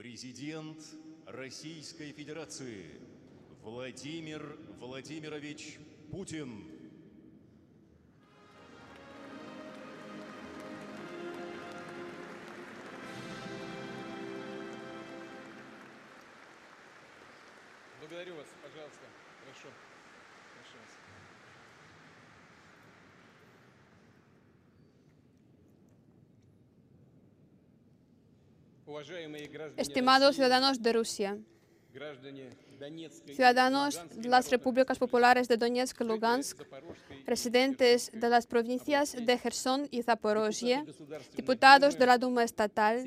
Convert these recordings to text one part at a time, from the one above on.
Президент Российской Федерации Владимир Владимирович Путин. Estimados ciudadanos de Rusia, ciudadanos de las repúblicas populares de Donetsk, y Lugansk, residentes de las provincias de Gerson y Zaporozhye, diputados de la Duma Estatal,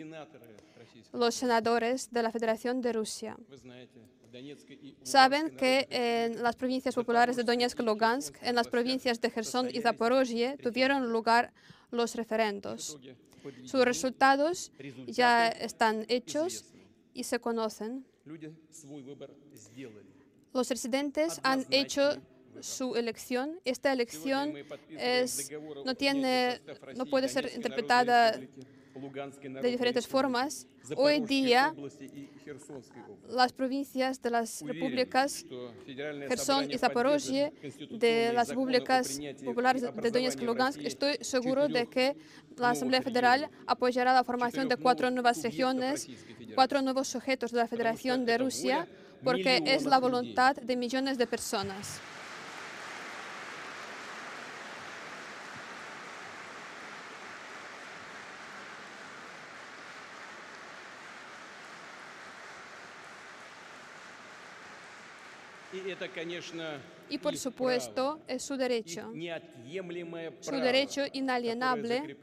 los senadores de la Federación de Rusia. Saben que en las provincias populares de Donetsk y Lugansk, en las provincias de Gerson y Zaporozhye, tuvieron lugar los referendos. Sus resultados ya están hechos y se conocen. Los residentes han hecho su elección. Esta elección no, tiene, no puede ser interpretada de diferentes formas. Hoy día, las provincias de las repúblicas Gerson y Zaporozhye, de las repúblicas populares de Donetsk y Lugansk, estoy seguro de que la Asamblea Federal apoyará la formación de cuatro nuevas regiones, cuatro nuevos sujetos de la Federación de Rusia, porque es la voluntad de millones de personas. Y por supuesto, es su derecho, su derecho inalienable,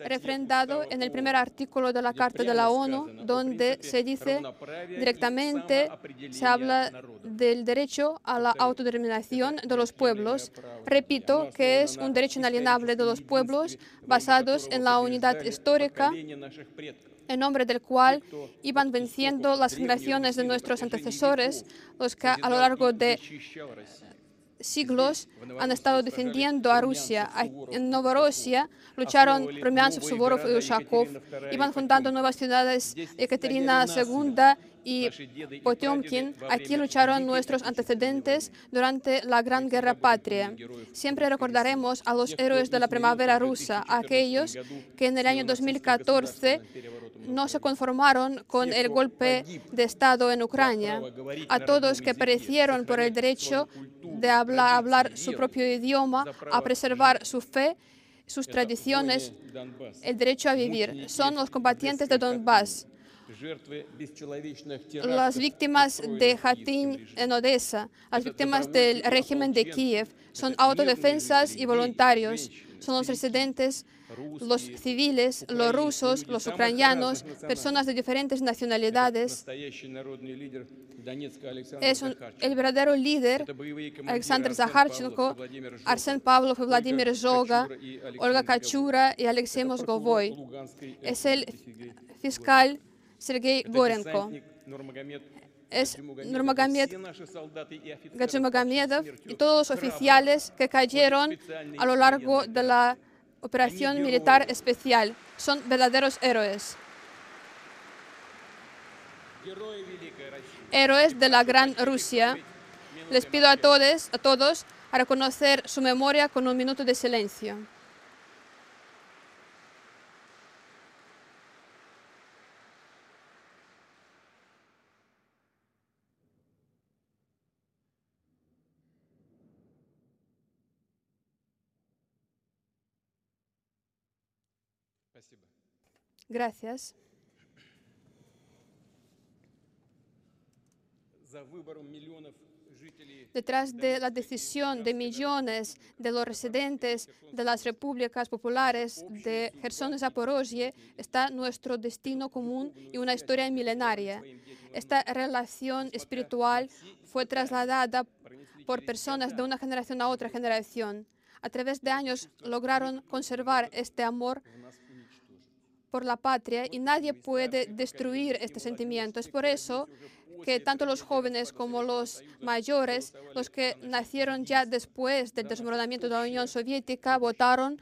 refrendado en el primer artículo de la Carta de la ONU, donde se dice directamente, se habla del derecho a la autodeterminación de los pueblos. Repito que es un derecho inalienable de los pueblos basados en la unidad histórica en nombre del cual iban venciendo las generaciones de nuestros antecesores, los que a lo largo de siglos han estado defendiendo a Rusia. En Novorossiya lucharon Rumyantsov, Suvorov y Ushakov. Iban fundando nuevas ciudades, Ekaterina II y Potemkin. Aquí lucharon nuestros antecedentes durante la Gran Guerra Patria. Siempre recordaremos a los héroes de la primavera rusa, a aquellos que en el año 2014 no se conformaron con el golpe de Estado en Ucrania, a todos que perecieron por el derecho de hablar, su propio idioma, a preservar su fe, sus tradiciones, el derecho a vivir. Son los combatientes de Donbass, las víctimas de Hatyn en Odessa, las víctimas del régimen de Kiev, son autodefensas y voluntarios. Son los residentes, los civiles, los rusos, los ucranianos, personas de diferentes nacionalidades. Es un- el verdadero líder Alexander Zakharchenko, Arsen Pavlov y Vladimir Zhoga, Olga Kachura y Alexei Mosgovoy. Es el fiscal Sergei Gorenko. Es Nurmagomedov Gachimagomedov y todos los oficiales que cayeron a lo largo de la operación militar especial. Son verdaderos héroes. Héroes de la Gran Rusia. Les pido a todos, a todos a reconocer su memoria con un minuto de silencio. Gracias detrás de la decisión de millones de los residentes de las repúblicas populares de Gerson y está nuestro destino común y una historia milenaria. Esta relación espiritual fue trasladada por personas de una generación a otra generación. A través de años lograron conservar este amor por la patria y nadie puede destruir este sentimiento. Es por eso que tanto los jóvenes como los mayores, los que nacieron ya después del desmoronamiento de la Unión Soviética, votaron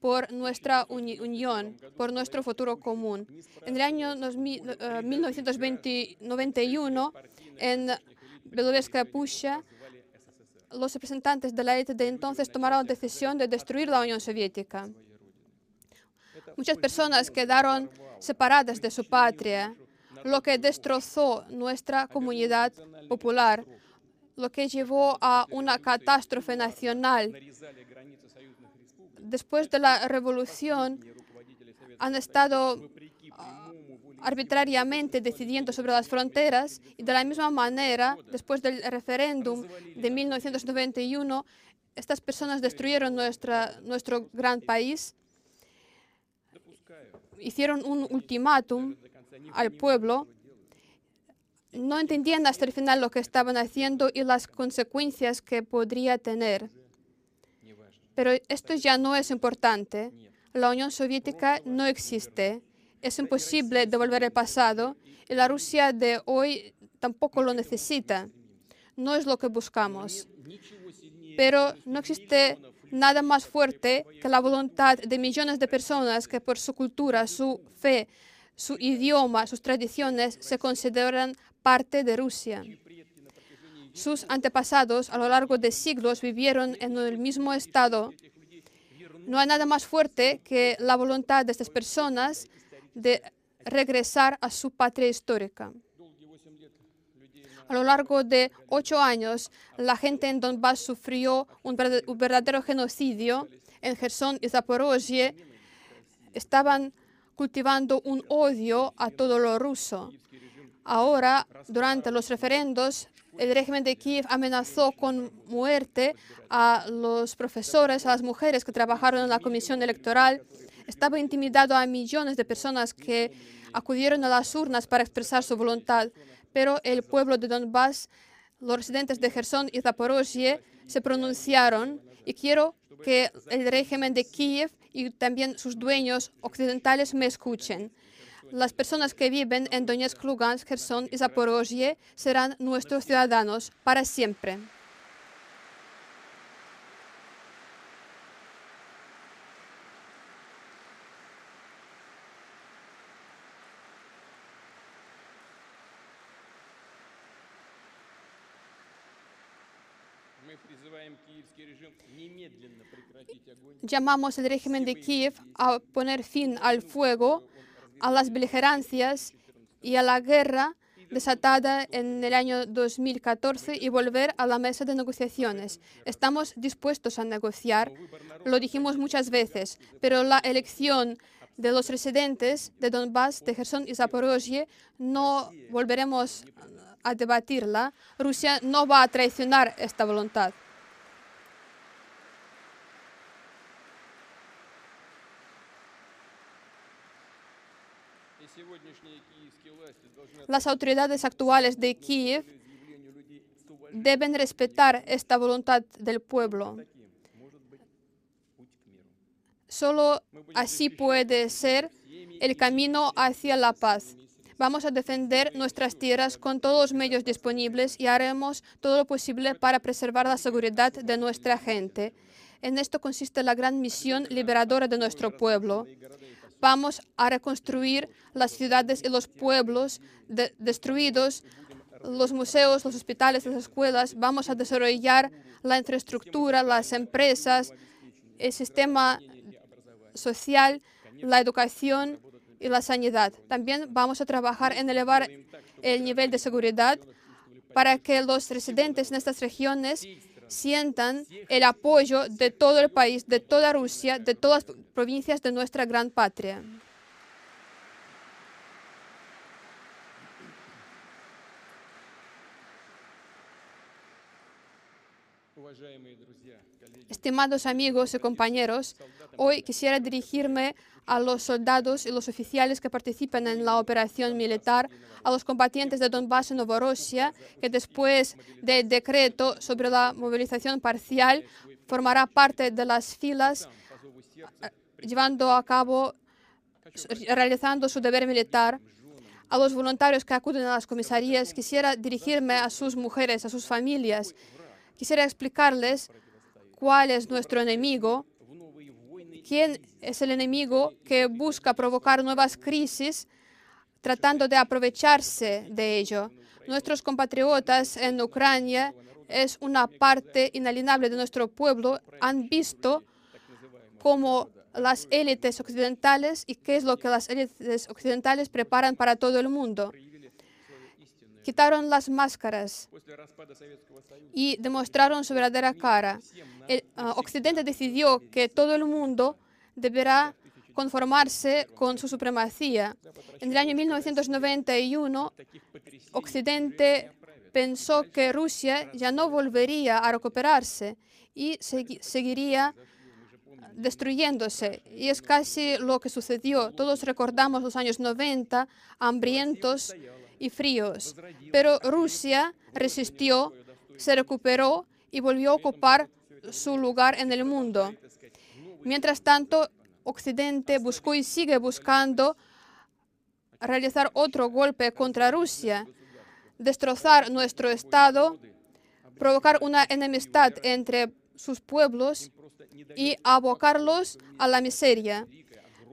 por nuestra uni- unión, por nuestro futuro común. En el año 2000, eh, 1991, en Bielorrusia, Pucha, los representantes de la élite de entonces tomaron la decisión de destruir la Unión Soviética. Muchas personas quedaron separadas de su patria, lo que destrozó nuestra comunidad popular, lo que llevó a una catástrofe nacional. Después de la revolución han estado ah, arbitrariamente decidiendo sobre las fronteras y de la misma manera, después del referéndum de 1991, estas personas destruyeron nuestro gran país hicieron un ultimátum al pueblo. No entendían hasta el final lo que estaban haciendo y las consecuencias que podría tener. Pero esto ya no es importante. La Unión Soviética no existe. Es imposible devolver el pasado y la Rusia de hoy tampoco lo necesita. No es lo que buscamos. Pero no existe nada más fuerte que la voluntad de millones de personas que por su cultura, su fe, su idioma, sus tradiciones se consideran parte de Rusia. Sus antepasados a lo largo de siglos vivieron en el mismo estado. No hay nada más fuerte que la voluntad de estas personas de regresar a su patria histórica. A lo largo de ocho años, la gente en Donbass sufrió un verd- un verdadero genocidio. En Gerson y Zaporozhye estaban cultivando un odio a todo lo ruso. Ahora, durante los referendos, el régimen de Kiev amenazó con muerte a los profesores, a las mujeres que trabajaron en la comisión electoral. Estaba intimidado a millones de personas que acudieron a las urnas para expresar su voluntad. Pero el pueblo de Donbass, los residentes de Gerson y Zaporozhye, se pronunciaron y quiero que el régimen de Kiev y también sus dueños occidentales me escuchen. Las personas que viven en Donetsk, Lugansk, Gerson y Zaporozhye serán nuestros ciudadanos para siempre. Llamamos al régimen de Kiev a poner fin al fuego, a las beligerancias y a la guerra desatada en el año 2014 y volver a la mesa de negociaciones. Estamos dispuestos a negociar, lo dijimos muchas veces, pero la elección de los residentes de Donbass, de Gerson y Zaporozhye no volveremos a debatirla. Rusia no va a traicionar esta voluntad. Las autoridades actuales de Kiev deben respetar esta voluntad del pueblo. Solo así puede ser el camino hacia la paz. Vamos a defender nuestras tierras con todos los medios disponibles y haremos todo lo posible para preservar la seguridad de nuestra gente. En esto consiste la gran misión liberadora de nuestro pueblo. Vamos a reconstruir las ciudades y los pueblos de- destruidos, los museos, los hospitales, las escuelas. Vamos a desarrollar la infraestructura, las empresas, el sistema social, la educación y la sanidad. También vamos a trabajar en elevar el nivel de seguridad para que los residentes en estas regiones sientan el apoyo de todo el país, de toda Rusia, de todas las provincias de nuestra gran patria. Estimados amigos y compañeros, hoy quisiera dirigirme a los soldados y los oficiales que participan en la operación militar, a los combatientes de Donbass y Novorosia, que después del decreto sobre la movilización parcial formará parte de las filas eh, llevando a cabo, realizando su deber militar. A los voluntarios que acuden a las comisarías, quisiera dirigirme a sus mujeres, a sus familias, Quisiera explicarles cuál es nuestro enemigo, quién es el enemigo que busca provocar nuevas crisis tratando de aprovecharse de ello. Nuestros compatriotas en Ucrania es una parte inalienable de nuestro pueblo, han visto cómo las élites occidentales y qué es lo que las élites occidentales preparan para todo el mundo quitaron las máscaras y demostraron su verdadera cara. Ah, Occidente decidió que todo el mundo deberá conformarse con su supremacía. En el año 1991, Occidente pensó que Rusia ya no volvería a recuperarse y seguiría destruyéndose. Y es casi lo que sucedió. Todos recordamos los años 90, hambrientos, y fríos. Pero Rusia resistió, se recuperó y volvió a ocupar su lugar en el mundo. Mientras tanto, Occidente buscó y sigue buscando realizar otro golpe contra Rusia, destrozar nuestro Estado, provocar una enemistad entre sus pueblos y abocarlos a la miseria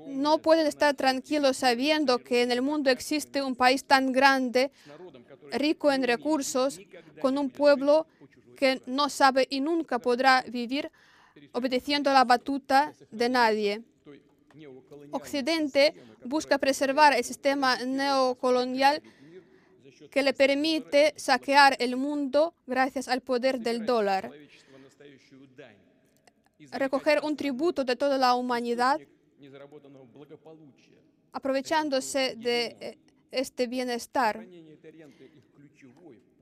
no pueden estar tranquilos sabiendo que en el mundo existe un país tan grande, rico en recursos, con un pueblo que no sabe y nunca podrá vivir obedeciendo la batuta de nadie. Occidente busca preservar el sistema neocolonial que le permite saquear el mundo gracias al poder del dólar, recoger un tributo de toda la humanidad aprovechándose de э, este bienestar.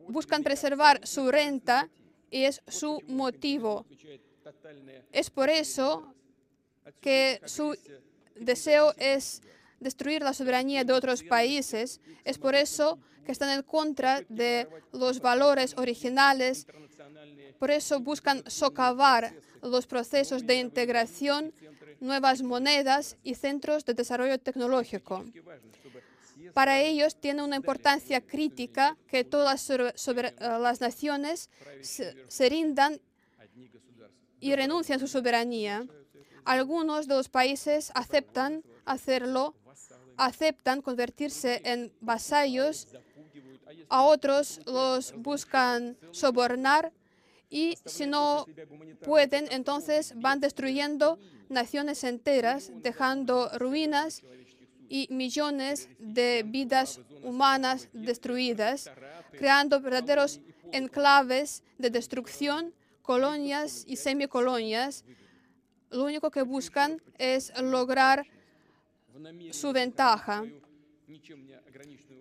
Buscan preservar su renta y es su motivo. Es por eso que su deseo es destruir la soberanía de otros países. Es por eso que están en contra de los valores originales. Por eso buscan socavar los procesos de integración nuevas monedas y centros de desarrollo tecnológico. Para ellos tiene una importancia crítica que todas eh, las naciones se, se rindan y renuncian a su soberanía. Algunos de los países aceptan hacerlo, aceptan convertirse en vasallos, a otros los buscan sobornar y si no pueden, entonces van destruyendo naciones enteras, dejando ruinas y millones de vidas humanas destruidas, creando verdaderos enclaves de destrucción, colonias y semicolonias. Lo único que buscan es lograr su ventaja.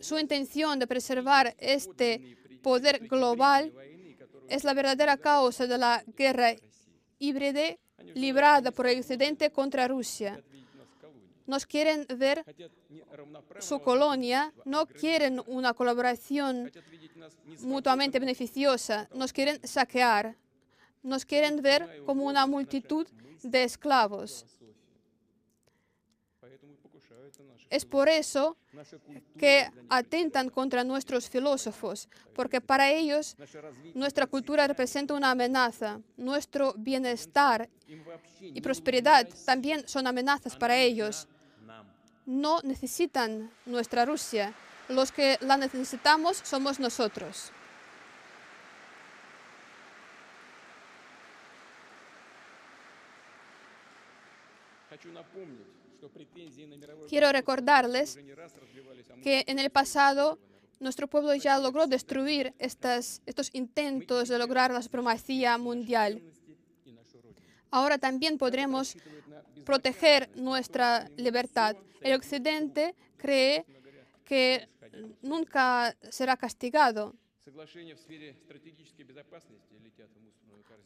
Su intención de preservar este poder global es la verdadera causa de la guerra híbrida librada por el Occidente contra Rusia. Nos quieren ver su colonia, no quieren una colaboración mutuamente beneficiosa, nos quieren saquear, nos quieren ver como una multitud de esclavos. Es por eso наша культура, que atentan contra nuestros filósofos, porque para ellos наше развитие. nuestra cultura representa una amenaza, nuestro bienestar Им вообще y не prosperidad también son amenazas para ellos. нам. No necesitan nuestra Rusia, los que la necesitamos somos nosotros. Хочу напомнить, Quiero recordarles que en el pasado nuestro pueblo ya logró destruir estos intentos de lograr la supremacía mundial. Ahora también podremos proteger nuestra libertad. El Occidente cree que nunca será castigado.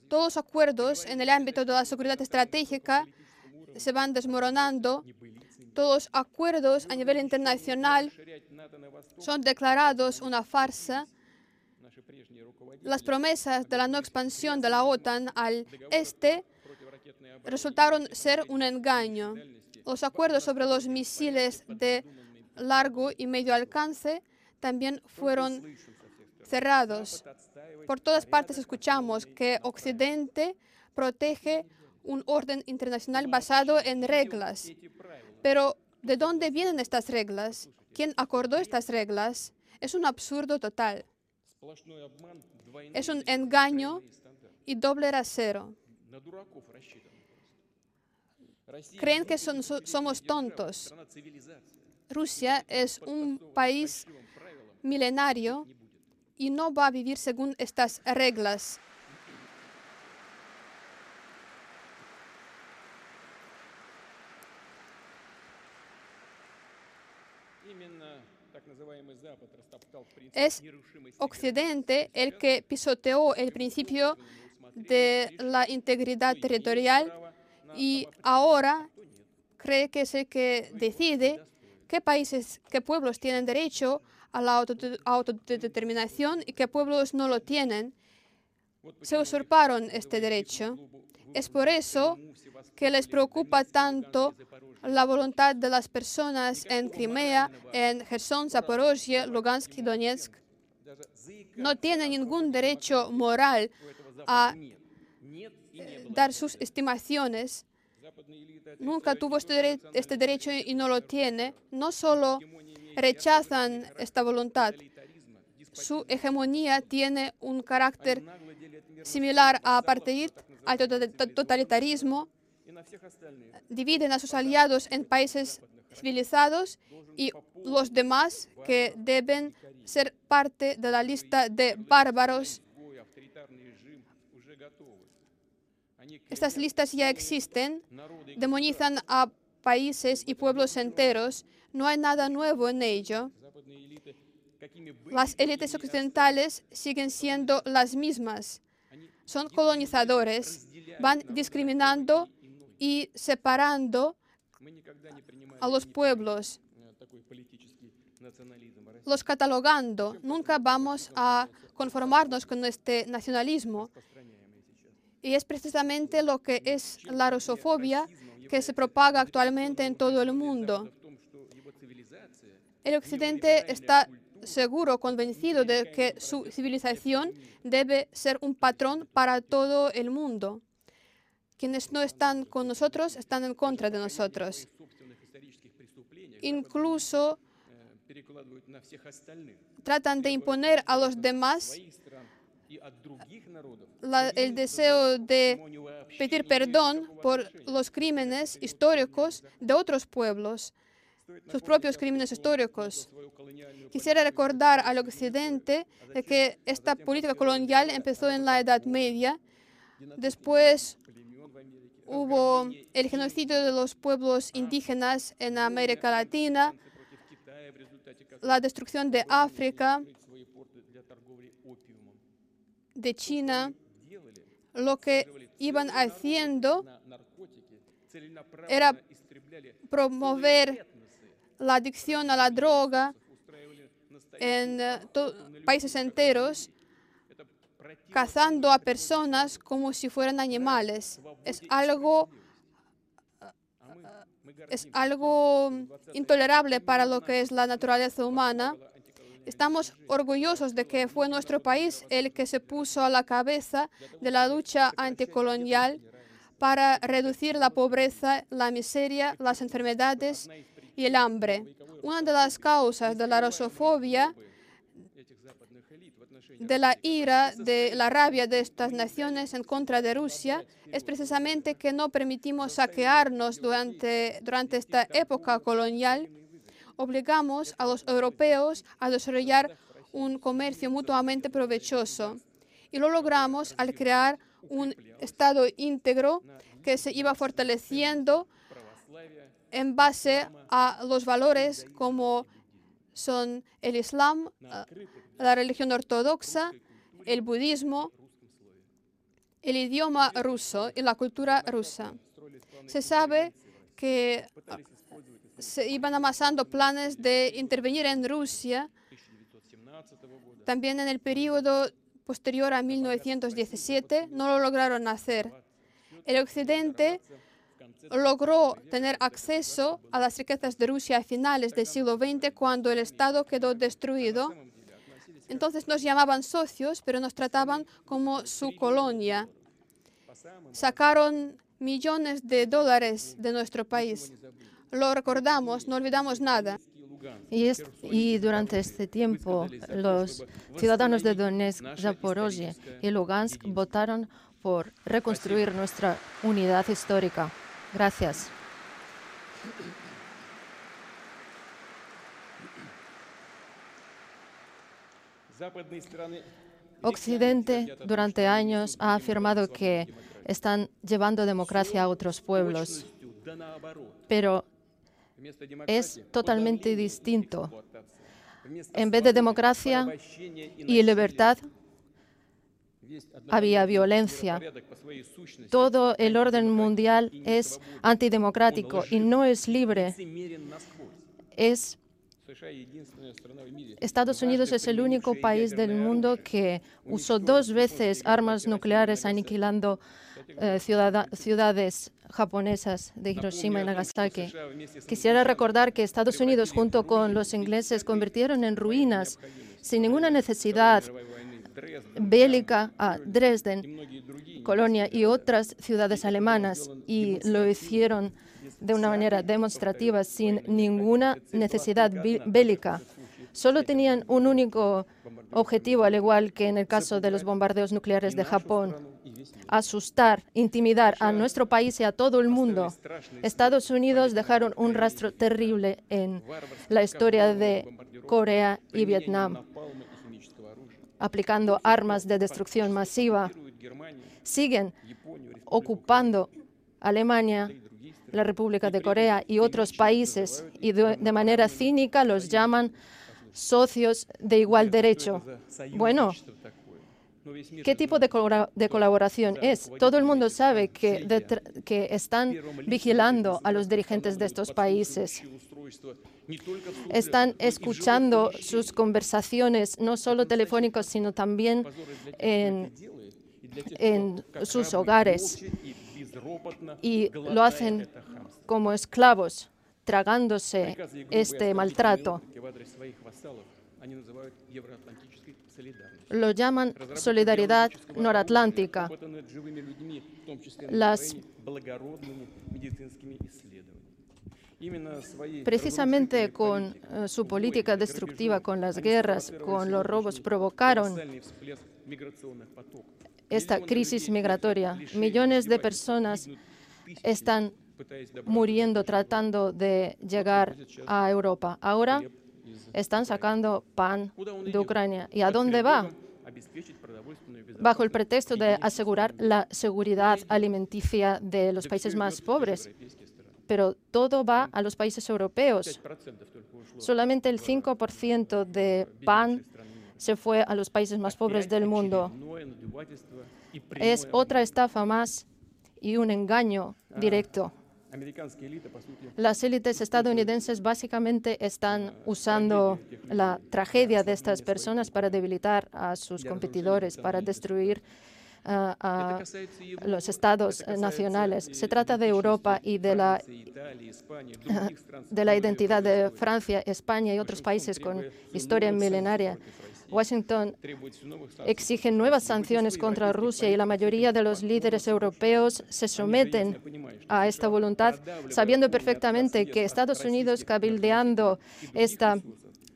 Todos los acuerdos en el ámbito de la seguridad estratégica se van desmoronando, todos los acuerdos a nivel internacional son declarados una farsa. Las promesas de la no expansión de la OTAN al este resultaron ser un engaño. Los acuerdos sobre los misiles de largo y medio alcance también fueron cerrados. Por todas partes escuchamos que Occidente protege un orden internacional basado en reglas. Pero, ¿de dónde vienen estas reglas? ¿Quién acordó estas reglas? Es un absurdo total. Es un engaño y doble rasero. Creen que somos tontos. Rusia es un país milenario y no va a vivir según estas reglas. Es Occidente el que pisoteó el principio de la integridad territorial y ahora cree que es el que decide qué países, qué pueblos tienen derecho a la autodeterminación y qué pueblos no lo tienen. Se usurparon este derecho. Es por eso que les preocupa tanto la voluntad de las personas en Crimea, en Gerson, Zaporozhye, Lugansk y Donetsk no tiene ningún derecho moral a dar sus estimaciones. Nunca tuvo este, este, derecho y no lo tiene. No solo rechazan esta voluntad, su hegemonía tiene un carácter similar a apartheid, al totalitarismo, dividen a sus aliados en países civilizados y los demás que deben ser parte de la lista de bárbaros. Estas listas ya existen, demonizan a países y pueblos enteros, no hay nada nuevo en ello. Las élites occidentales siguen siendo las mismas. Son colonizadores, van discriminando y separando a los pueblos, los catalogando. Nunca vamos a conformarnos con este nacionalismo. Y es precisamente lo que es la rusofobia que se propaga actualmente en todo el mundo. El occidente está seguro, convencido de que su civilización debe ser un patrón para todo el mundo. Quienes no están con nosotros están en contra de nosotros. Incluso tratan de imponer a los demás el deseo de pedir perdón por los crímenes históricos de otros pueblos, sus propios crímenes históricos. Quisiera recordar al Occidente de que esta política colonial empezó en la Edad Media, después hubo el genocidio de los pueblos indígenas en América Latina, la destrucción de África, de China, lo que iban haciendo era promover la adicción a la droga en eh, países enteros cazando a personas como si fueran animales. Es algo es algo intolerable para lo que es la naturaleza humana. Estamos orgullosos de que fue nuestro país el que se puso a la cabeza de la lucha anticolonial para reducir la pobreza, la miseria, las enfermedades y el hambre. Una de las causas de la rosofobia de la ira, de la rabia de estas naciones en contra de Rusia es precisamente que no permitimos saquearnos durante, durante esta época colonial. Obligamos a los europeos a desarrollar un comercio mutuamente provechoso y lo logramos al crear un Estado íntegro que se iba fortaleciendo en base a los valores como son el Islam, la religión ortodoxa, el budismo, el idioma ruso y la cultura rusa. Se sabe que ah, se iban amasando planes de intervenir en Rusia también en el periodo posterior a 1917 no lo lograron hacer. El occidente logró tener acceso a las riquezas de Rusia a finales del siglo XX cuando el Estado quedó destruido entonces nos llamaban socios, pero nos trataban como su colonia. Sacaron millones de dólares de nuestro país. Lo recordamos, no olvidamos nada. Y, durante este tiempo, los ciudadanos de Donetsk, Zaporozhye y Lugansk votaron por reconstruir nuestra unidad histórica. Gracias. Occidente durante años ha afirmado que están llevando democracia a otros pueblos, pero es totalmente distinto. En vez de democracia y libertad, había violencia. Todo el orden mundial es antidemocrático y no es libre. Es Estados Unidos es el único país del mundo que usó dos veces armas nucleares aniquilando э, ciudades japonesas de Hiroshima y Nagasaki. Quisiera recordar que Estados Unidos junto con los ingleses convirtieron en ruinas sin ninguna necesidad bélica a Dresden, Colonia y otras ciudades alemanas y lo hicieron de una manera demostrativa, sin ninguna necesidad bélica. Solo tenían un único objetivo, al igual que en el caso de los bombardeos nucleares de Japón, asustar, intimidar a nuestro país y a todo el mundo. Estados Unidos dejaron un rastro terrible en la historia de Corea y Vietnam, aplicando armas de destrucción masiva. Siguen ocupando Alemania, la República de Corea y otros países y de, manera cínica los llaman socios de igual derecho. Bueno, ¿Qué tipo de, colaboración es? Todo el mundo sabe que, están vigilando a los dirigentes de estos países. Están escuchando sus conversaciones, no solo telefónicas, sino también en, en sus hogares. Y lo hacen como esclavos, tragándose este maltrato. Lo llaman solidaridad noratlántica. Las Precisamente con eh, su política destructiva, con las guerras, con los robos, provocaron esta crisis migratoria. Millones de personas están muriendo tratando de llegar a Europa. Ahora están sacando pan de Ucrania. ¿Y a dónde va? Bajo el pretexto de asegurar la seguridad alimenticia de los países más pobres. Pero todo va a los países europeos. Solamente el 5% de pan se fue a los países más pobres del mundo. Es otra estafa más y un engaño directo. Las élites estadounidenses básicamente están usando la tragedia de estas personas para debilitar a sus competidores, para destruir ah, a los estados nacionales. Se trata de Europa y de la, de la identidad de Francia, España y otros países con historia milenaria. Washington exige nuevas sanciones contra Rusia y la mayoría de los líderes europeos se someten a esta voluntad, sabiendo perfectamente que Estados Unidos, cabildeando esta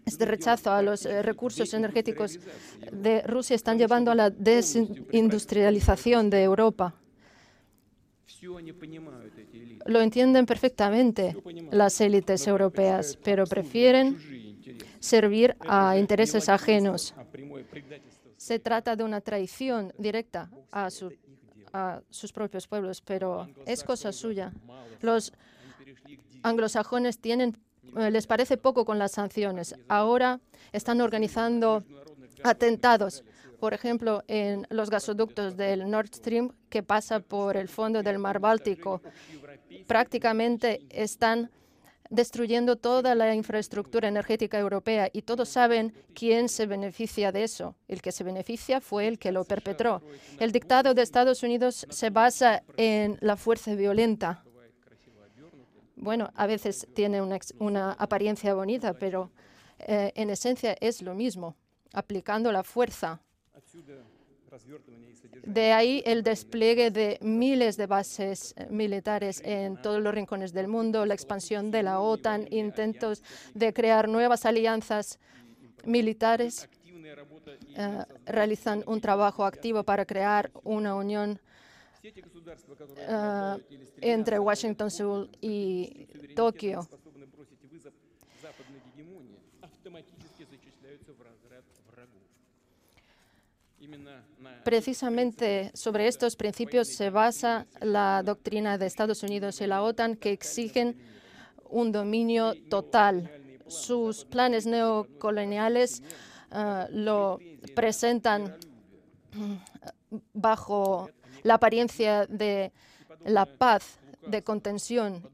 este rechazo a los recursos energéticos de Rusia están llevando a la desindustrialización de Europa. Lo entienden perfectamente las élites europeas, pero prefieren servir a intereses ajenos. Se trata de una traición directa a, sus propios pueblos, pero es cosa suya. Los anglosajones tienen, eh, les parece poco con las sanciones. Ahora están organizando atentados, por ejemplo, en los gasoductos del Nord Stream que pasa por el fondo del mar Báltico. Prácticamente están destruyendo toda la infraestructura energética europea y todos saben quién se beneficia de eso. El que se beneficia fue el que lo perpetró. El dictado de Estados Unidos se basa en la fuerza violenta. Bueno, a veces tiene una, apariencia bonita, pero eh, en esencia es lo mismo, aplicando la fuerza. De ahí el despliegue de miles de bases eh, militares en todos los rincones del mundo, la expansión de la OTAN, intentos de crear nuevas alianzas militares. Eh, realizan un trabajo activo para crear una unión eh, entre Washington, Seúl y Tokio. Precisamente sobre estos principios se basa la doctrina de Estados Unidos y la OTAN que exigen un dominio total. Sus planes neocoloniales eh, lo presentan mm, bajo la apariencia de la paz, de contención.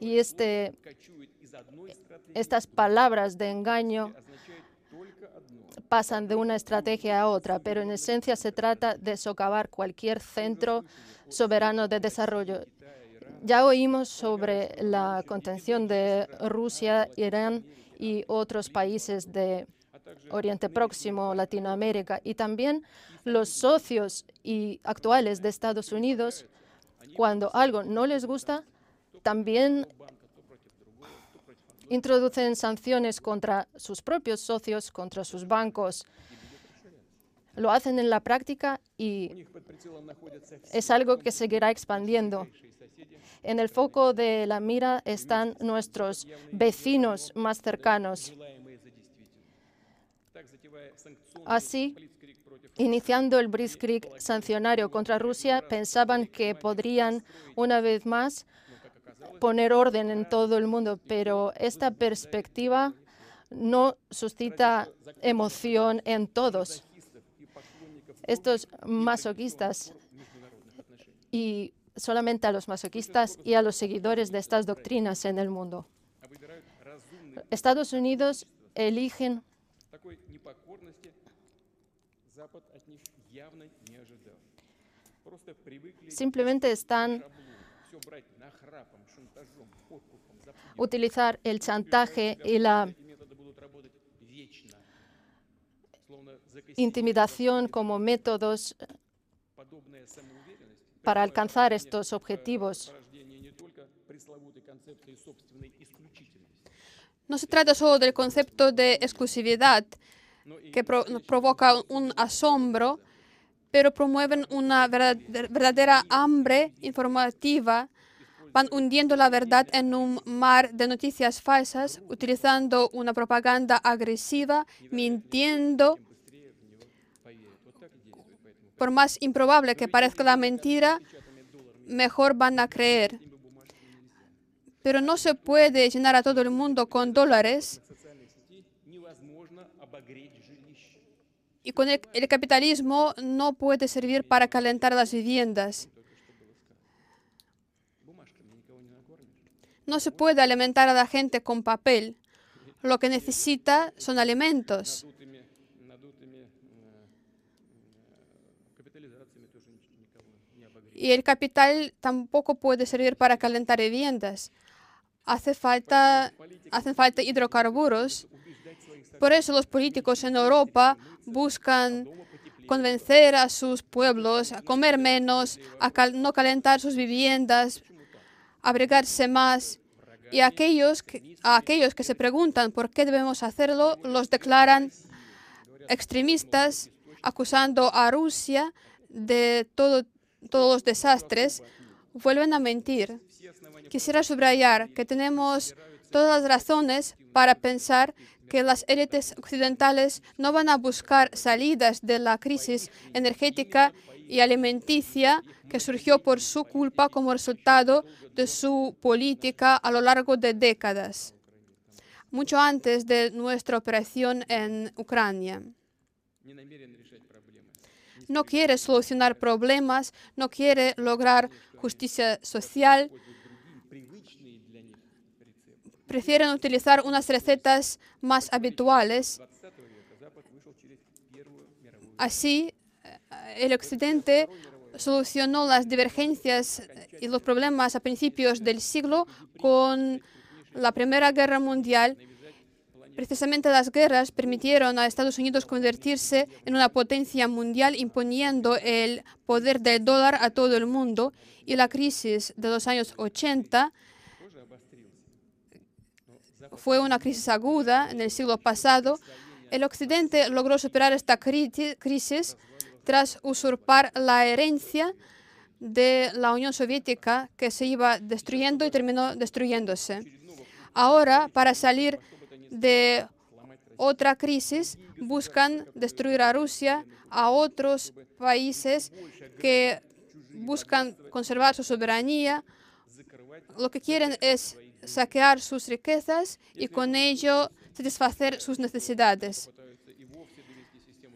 Y este, eh, estas palabras de engaño pasan de una estrategia a otra, pero en esencia se trata de socavar cualquier centro soberano de desarrollo. Ya oímos sobre la contención de Rusia, Irán y otros países de Oriente Próximo, Latinoamérica y también los socios y actuales de Estados Unidos, cuando algo no les gusta, también introducen sanciones contra sus propios socios, contra sus bancos. Lo hacen en la práctica y es algo que seguirá expandiendo. En el foco de la mira están nuestros vecinos más cercanos. Así, iniciando el Blitzkrieg sancionario contra Rusia, pensaban que podrían una vez más poner orden en todo el mundo, pero esta perspectiva no suscita emoción en todos. Estos masoquistas y solamente a los masoquistas y a los seguidores de estas doctrinas en el mundo. Estados Unidos eligen simplemente están utilizar el chantaje y la intimidación como métodos para alcanzar estos objetivos. No se trata solo del concepto de exclusividad que provoca un asombro, pero promueven una verdad- verdadera hambre informativa. Van hundiendo la verdad en un mar de noticias falsas, utilizando una propaganda agresiva, mintiendo. Por más improbable que parezca la mentira, mejor van a creer. Pero no se puede llenar a todo el mundo con dólares y con el, capitalismo no puede servir para calentar las viviendas. No se puede alimentar a la gente con papel. Lo que necesita son alimentos. Y el capital tampoco puede servir para calentar viviendas. Hace falta, hacen falta hidrocarburos por eso los políticos en Europa buscan convencer a sus pueblos a comer menos, a no calentar sus viviendas, abrigarse más. Y aquellos que, a aquellos que se preguntan por qué debemos hacerlo, los declaran extremistas, acusando a Rusia de todo- todos los desastres, vuelven a mentir. Quisiera subrayar que tenemos todas las razones para pensar que las élites occidentales no van a buscar salidas de la crisis energética y alimenticia que surgió por su culpa como resultado de su política a lo largo de décadas, mucho antes de nuestra operación en Ucrania. No quiere solucionar problemas, no quiere lograr justicia social, prefieren utilizar unas recetas más habituales. Así, eh, el Occidente solucionó las divergencias eh, y los problemas a principios del siglo con la Primera Guerra Mundial. Precisamente las guerras permitieron a Estados Unidos convertirse en una potencia mundial imponiendo el poder del dólar a todo el mundo y la crisis de los años 80 fue una crisis aguda en el siglo pasado. El Occidente logró superar esta crisis tras usurpar la herencia de la Unión Soviética que se iba destruyendo y terminó destruyéndose. Ahora, para salir de otra crisis, buscan destruir a Rusia, a otros países que buscan conservar su soberanía. Lo que quieren es saquear sus riquezas y con ello satisfacer sus necesidades.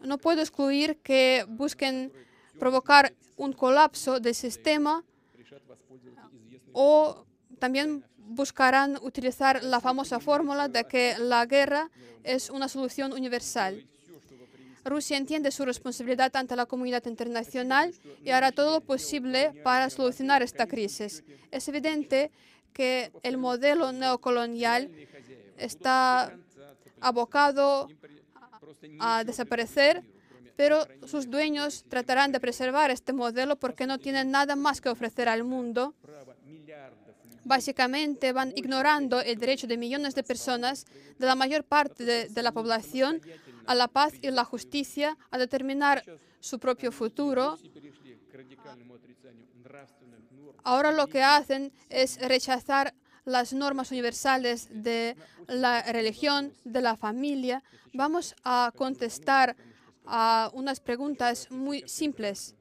No puedo excluir que busquen provocar un colapso del sistema o también buscarán utilizar la famosa fórmula de que la guerra es una solución universal. Rusia entiende su responsabilidad ante la comunidad internacional y hará todo lo posible para solucionar esta crisis. Es evidente que el modelo neocolonial está abocado a desaparecer, pero sus dueños tratarán de preservar este modelo porque no tienen nada más que ofrecer al mundo básicamente van ignorando el derecho de millones de personas, de la mayor parte de, la población, a la paz y la justicia, a determinar su propio futuro. Ahora lo que hacen es rechazar las normas universales de la religión, de la familia. Vamos a contestar a unas preguntas muy simples.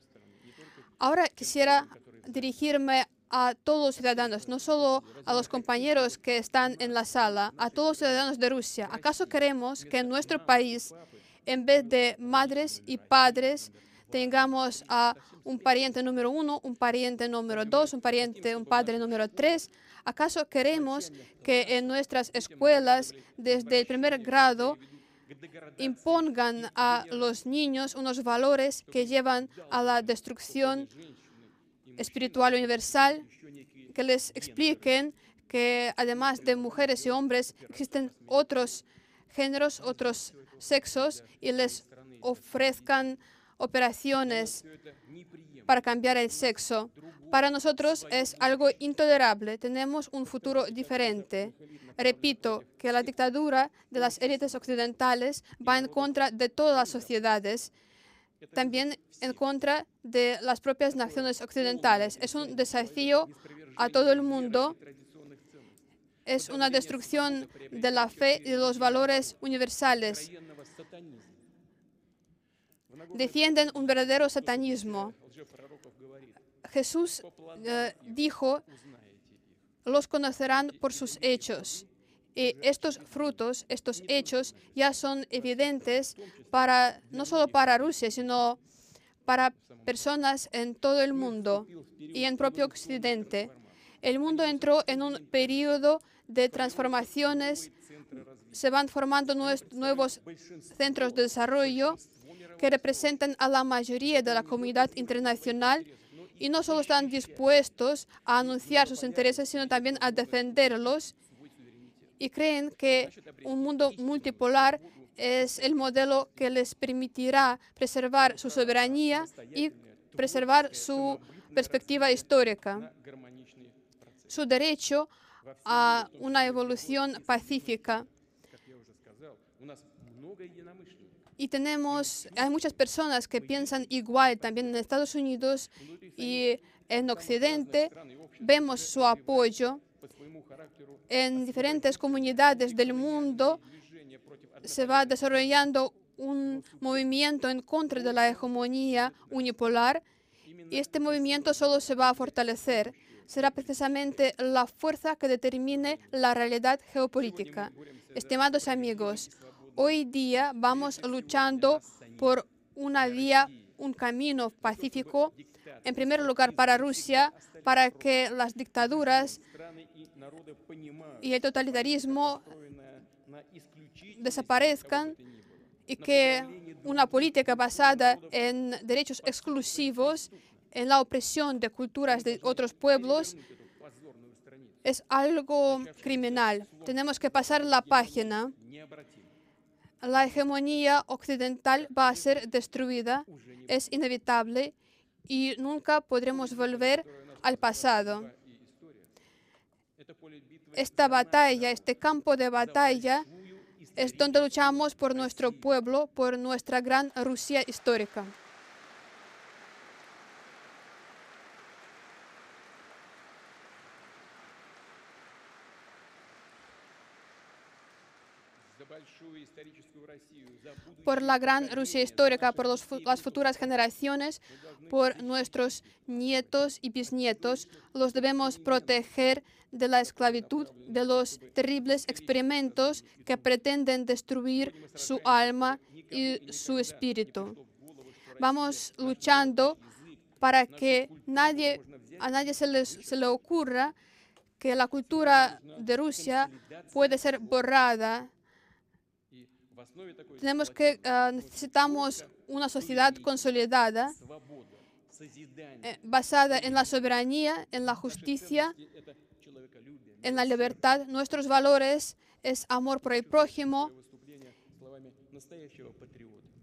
Ahora quisiera dirigirme a todos los ciudadanos, no solo a los compañeros que están en la sala, a todos los ciudadanos de Rusia. ¿Acaso queremos que en nuestro país, en vez de madres y padres, tengamos a un pariente número uno, un pariente número dos, un pariente, un padre número tres? ¿Acaso queremos que en nuestras escuelas, desde el primer grado, impongan a los niños unos valores que llevan a la destrucción espiritual universal, que les expliquen que además de mujeres y hombres existen otros géneros, otros sexos y les ofrezcan operaciones para cambiar el sexo. Para nosotros es algo intolerable. Tenemos un futuro diferente. Repito que la dictadura de las élites occidentales va en contra de todas las sociedades también en contra de las propias naciones occidentales. Es un desafío a todo el mundo. Es una destrucción de la fe y de los valores universales. Defienden un verdadero satanismo. Jesús eh, dijo, los conocerán por sus hechos. Y estos frutos, estos hechos ya son evidentes para no solo para Rusia, sino para personas en todo el mundo y en propio Occidente. El mundo entró en un periodo de transformaciones, se van formando nuevos centros de desarrollo que representan a la mayoría de la comunidad internacional y no solo están dispuestos a anunciar sus intereses, sino también a defenderlos y creen que un mundo multipolar es el modelo que les permitirá preservar su soberanía y preservar su perspectiva histórica, su derecho a una evolución pacífica. Y tenemos, hay muchas personas que piensan igual también en Estados Unidos y en Occidente. Vemos su apoyo en diferentes comunidades del mundo se va desarrollando un movimiento en contra de la hegemonía unipolar y este movimiento solo se va a fortalecer. Será precisamente la fuerza que determine la realidad geopolítica. Estimados amigos, hoy día vamos luchando por una vía, un camino pacífico, en primer lugar para Rusia, para que las dictaduras y el totalitarismo desaparezcan y que una política basada en derechos exclusivos, en la opresión de culturas de otros pueblos, es algo criminal. Tenemos que pasar la página la hegemonía occidental va a ser destruida, es inevitable y nunca podremos volver al pasado. Esta batalla, este campo de batalla, es donde luchamos por nuestro pueblo, por nuestra gran Rusia histórica. Por la gran Rusia histórica, por las futuras generaciones, por nuestros nietos y bisnietos, los debemos proteger de la esclavitud, de los terribles experimentos que pretenden destruir su alma y su espíritu. Vamos luchando para que nadie, a nadie se, les- se le ocurra que la cultura de Rusia puede ser borrada. Tenemos que uh, necesitamos una sociedad consolidada, eh, basada en la soberanía, en la justicia, en la libertad. Nuestros valores es amor por el prójimo,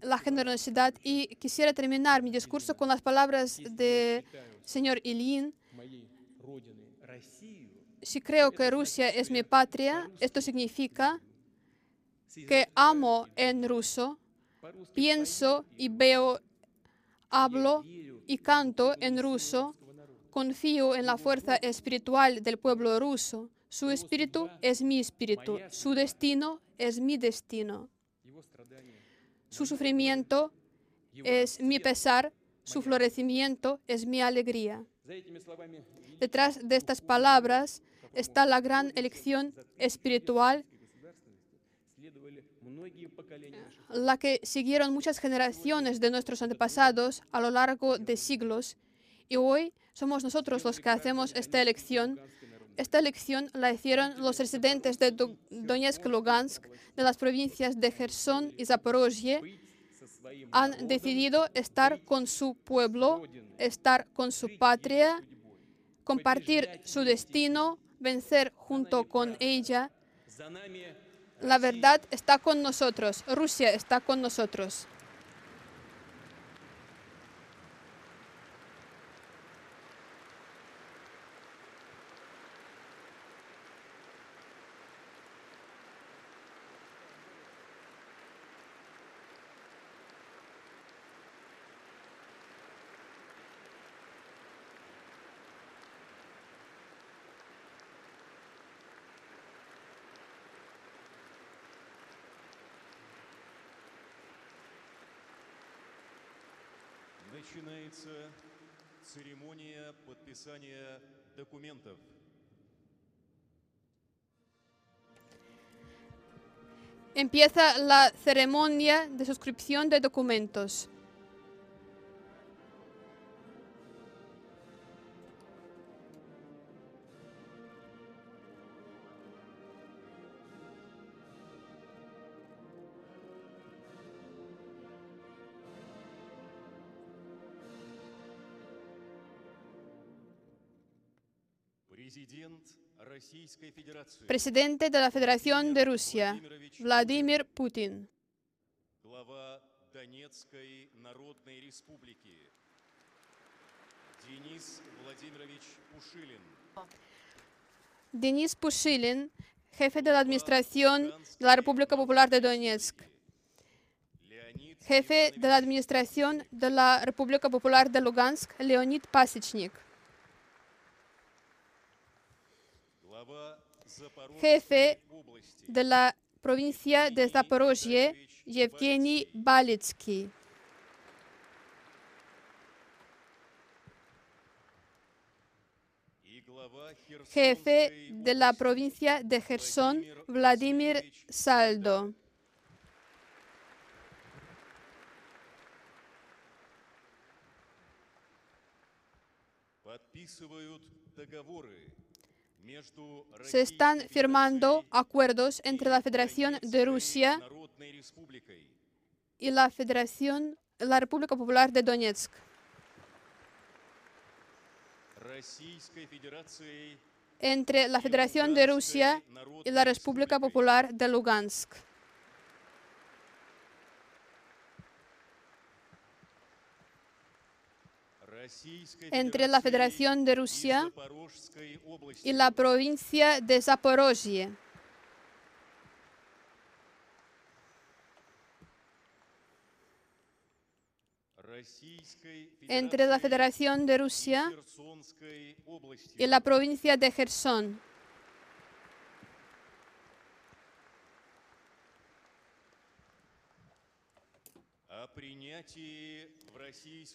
la generosidad. Y quisiera terminar mi discurso con las palabras del señor Ilin. Si creo que Rusia es mi patria, esto significa que amo en ruso, pienso y veo, hablo y canto en ruso, confío en la fuerza espiritual del pueblo ruso. Su espíritu es mi espíritu, su destino es mi destino. Su sufrimiento es mi pesar, su florecimiento es mi alegría. Detrás de estas palabras está la gran elección espiritual eh, la que siguieron muchas generaciones de nuestros antepasados a lo largo de siglos. Y hoy somos nosotros los que hacemos esta elección. Esta elección la hicieron los residentes de Donetsk, Lugansk, de las provincias de Gerson y Zaporozhye. Han decidido estar con su pueblo, estar con su patria, compartir su destino, vencer junto con ella la verdad está con nosotros, Rusia está con nosotros. Начинается церемония подписания документов. Empieza la ceremonia de suscripción de documentos. Presidente de la Federación de Rusia, Vladimir Putin. Denis Pushilin, jefe de la Administración de la República Popular de Donetsk, jefe de la Administración de la República Popular de Lugansk, Leonid Pasichnik. Jefe области, de la provincia de Zaporozhye, Yevgeny Balitsky. и глава Jefe Херсонской de la области, provincia de Gerson, Vladimir Saldo. подписывают договоры между se están firmando acuerdos entre la Federación de Rusia y la Federación, la República Popular de Donetsk. Entre la Federación de Rusia y la República Popular de Lugansk. entre la Federación de Rusia y la provincia de Zaporozhye. entre la Federación de Rusia y la provincia de Gerson.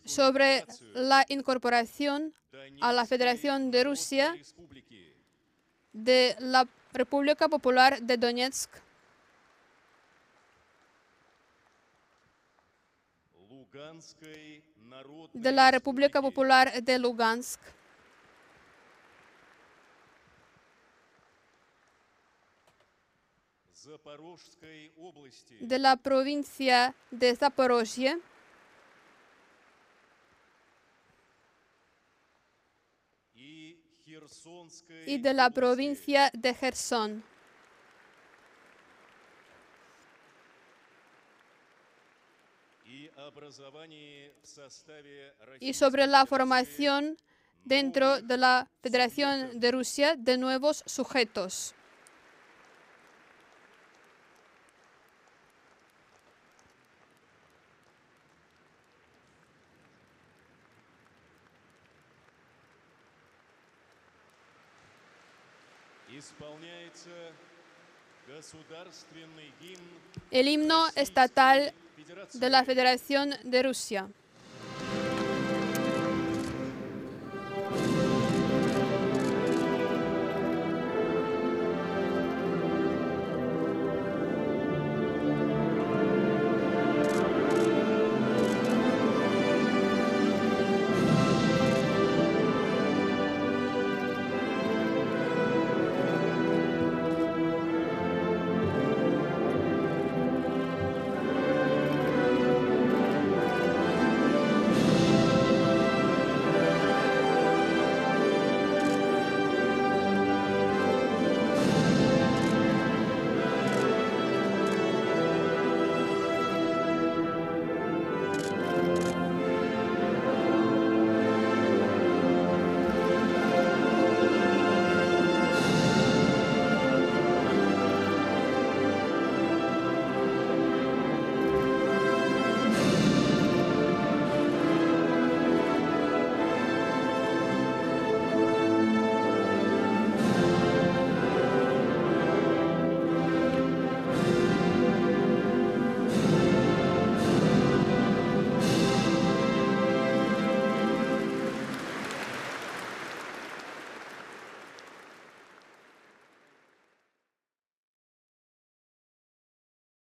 sobre la incorporación a la Federación de Rusia de la República Popular de Donetsk. de la República Popular de Lugansk. de la provincia de Zaporozhye. y de la provincia de Gerson. Y sobre la formación dentro de la Federación de Rusia de nuevos sujetos. el himno estatal de la Federación de Rusia.